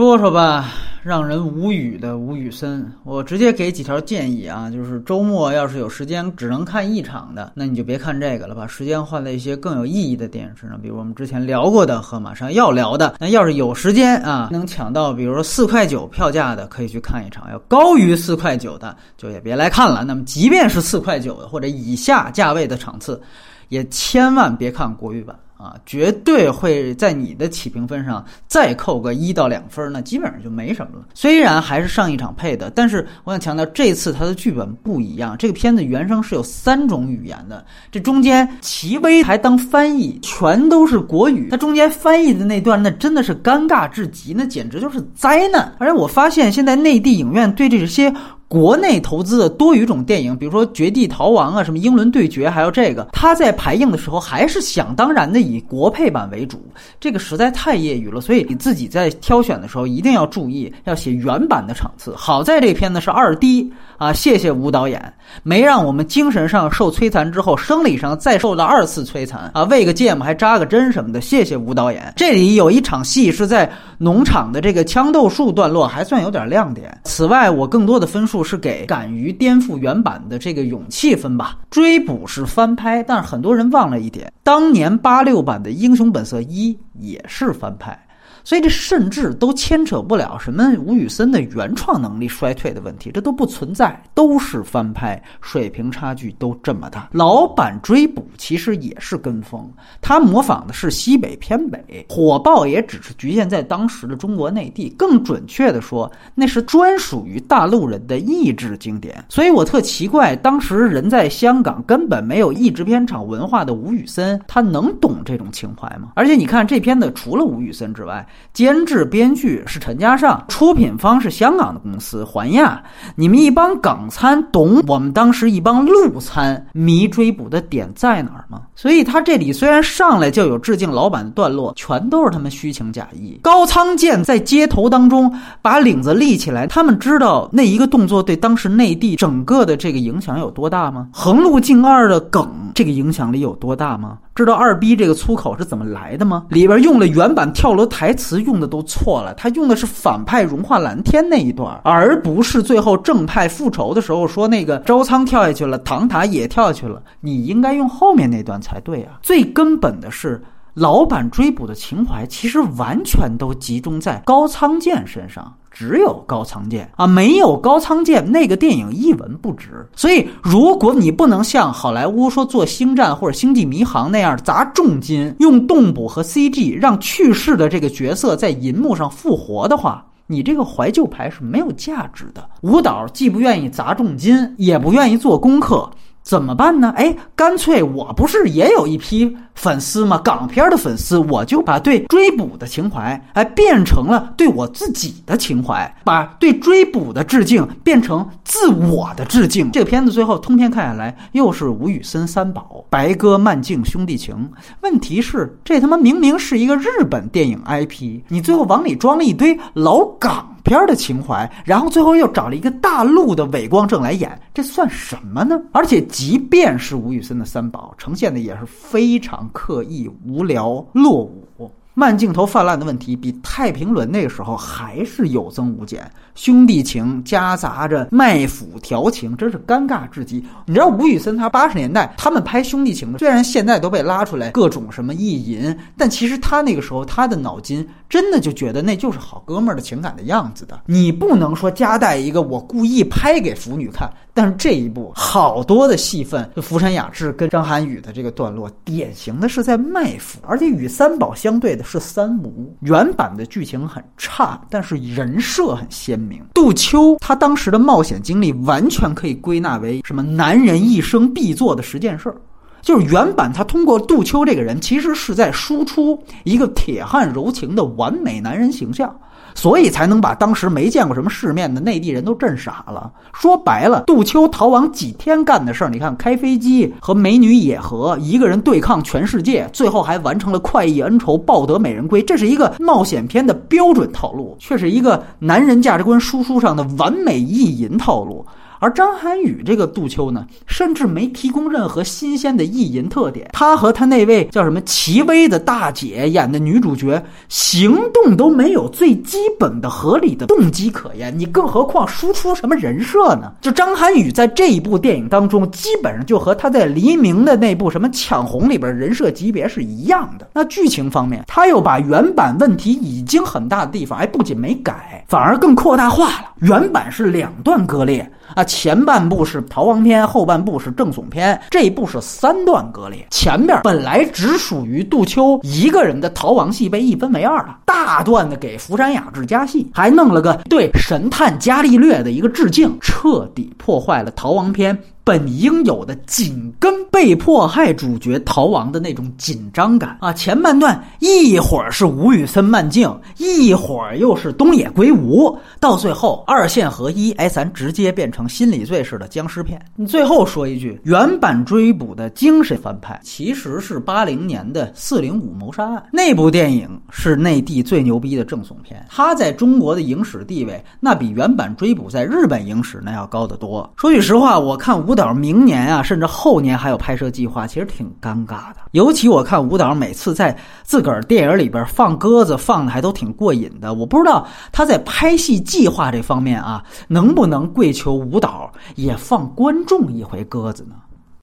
说说吧，让人无语的吴宇森，我直接给几条建议啊，就是周末要是有时间只能看一场的，那你就别看这个了，把时间换在一些更有意义的电影身上，比如我们之前聊过的和马上要聊的。那要是有时间啊，能抢到比如说四块九票价的，可以去看一场；要高于四块九的，就也别来看了。那么即便是四块九的或者以下价位的场次，也千万别看国语版。啊，绝对会在你的起评分上再扣个一到两分，那基本上就没什么了。虽然还是上一场配的，但是我想强调，这次它的剧本不一样。这个片子原声是有三种语言的，这中间齐薇还当翻译，全都是国语。它中间翻译的那段，那真的是尴尬至极，那简直就是灾难。而且我发现现在内地影院对这些。国内投资的多语种电影，比如说《绝地逃亡》啊，什么《英伦对决》，还有这个，它在排映的时候还是想当然的以国配版为主，这个实在太业余了。所以你自己在挑选的时候一定要注意，要写原版的场次。好在这片子是二 D 啊，谢谢吴导演，没让我们精神上受摧残之后，生理上再受到二次摧残啊，喂个芥末还扎个针什么的，谢谢吴导演。这里有一场戏是在农场的这个枪斗术段落，还算有点亮点。此外，我更多的分数。是给敢于颠覆原版的这个勇气分吧。追捕是翻拍，但是很多人忘了一点，当年八六版的《英雄本色一》也是翻拍。所以这甚至都牵扯不了什么吴宇森的原创能力衰退的问题，这都不存在，都是翻拍，水平差距都这么大。老版追捕其实也是跟风，他模仿的是西北偏北，火爆也只是局限在当时的中国内地，更准确的说，那是专属于大陆人的译制经典。所以我特奇怪，当时人在香港根本没有译制片厂文化的吴宇森，他能懂这种情怀吗？而且你看这片子，除了吴宇森之外，监制、编剧是陈嘉上，出品方是香港的公司环亚。你们一帮港餐懂我们当时一帮陆餐迷追捕的点在哪儿吗？所以他这里虽然上来就有致敬老板的段落，全都是他们虚情假意。高仓健在街头当中把领子立起来，他们知道那一个动作对当时内地整个的这个影响有多大吗？横路敬二的梗这个影响力有多大吗？知道二逼这个粗口是怎么来的吗？里边用了原版跳楼台词，用的都错了。他用的是反派融化蓝天那一段，而不是最后正派复仇的时候说那个周仓跳下去了，唐塔也跳下去了。你应该用后面那段才对啊。最根本的是，老板追捕的情怀其实完全都集中在高仓健身上。只有高仓健啊，没有高仓健，那个电影一文不值。所以，如果你不能像好莱坞说做《星战》或者《星际迷航》那样砸重金用动捕和 CG 让去世的这个角色在银幕上复活的话，你这个怀旧牌是没有价值的。舞蹈既不愿意砸重金，也不愿意做功课。怎么办呢？哎，干脆我不是也有一批粉丝吗？港片的粉丝，我就把对追捕的情怀，哎，变成了对我自己的情怀，把对追捕的致敬变成自我的致敬。这个片子最后通篇看下来，又是吴宇森三宝，白鸽、慢镜兄弟情。问题是，这他妈明明是一个日本电影 IP，你最后往里装了一堆老港。片的情怀，然后最后又找了一个大陆的伪光正来演，这算什么呢？而且，即便是吴宇森的三宝，呈现的也是非常刻意、无聊、落伍。慢镜头泛滥的问题，比《太平轮》那个时候还是有增无减。兄弟情夹杂着卖腐调情，真是尴尬至极。你知道吴宇森他八十年代他们拍兄弟情的，虽然现在都被拉出来各种什么意淫，但其实他那个时候他的脑筋真的就觉得那就是好哥们儿的情感的样子的。你不能说夹带一个我故意拍给腐女看。但是这一部好多的戏份，就福山雅治跟张涵予的这个段落，典型的是在卖腐，而且与三宝相对的是三无。原版的剧情很差，但是人设很鲜明。杜秋他当时的冒险经历，完全可以归纳为什么男人一生必做的十件事，就是原版他通过杜秋这个人，其实是在输出一个铁汉柔情的完美男人形象。所以才能把当时没见过什么世面的内地人都震傻了。说白了，杜秋逃亡几天干的事儿，你看，开飞机和美女野合，一个人对抗全世界，最后还完成了快意恩仇，抱得美人归。这是一个冒险片的标准套路，却是一个男人价值观输出上的完美意淫套路。而张涵予这个杜秋呢，甚至没提供任何新鲜的意淫特点。他和他那位叫什么齐薇的大姐演的女主角，行动都没有最基本的合理的动机可言。你更何况输出什么人设呢？就张涵予在这一部电影当中，基本上就和他在黎明的那部什么《抢红》里边人设级别是一样的。那剧情方面，他又把原版问题已经很大的地方，哎，不仅没改，反而更扩大化了。原版是两段割裂。啊，前半部是逃亡篇，后半部是正悚篇，这一部是三段割裂。前面本来只属于杜秋一个人的逃亡戏，被一分为二了，大段的给福山雅治加戏，还弄了个对神探伽利略的一个致敬，彻底破坏了逃亡篇。本应有的紧跟被迫害主角逃亡的那种紧张感啊！前半段一会儿是吴宇森慢镜，一会儿又是东野圭吾，到最后二线合一，哎，咱直接变成心理罪似的僵尸片。你最后说一句，原版追捕的精神翻拍其实是八零年的《四零五谋杀案》，那部电影是内地最牛逼的正悚片，它在中国的影史地位那比原版追捕在日本影史那要高得多。说句实话，我看吴。导明年啊，甚至后年还有拍摄计划，其实挺尴尬的。尤其我看舞蹈每次在自个儿电影里边放鸽子，放的还都挺过瘾的。我不知道他在拍戏计划这方面啊，能不能跪求舞蹈也放观众一回鸽子呢？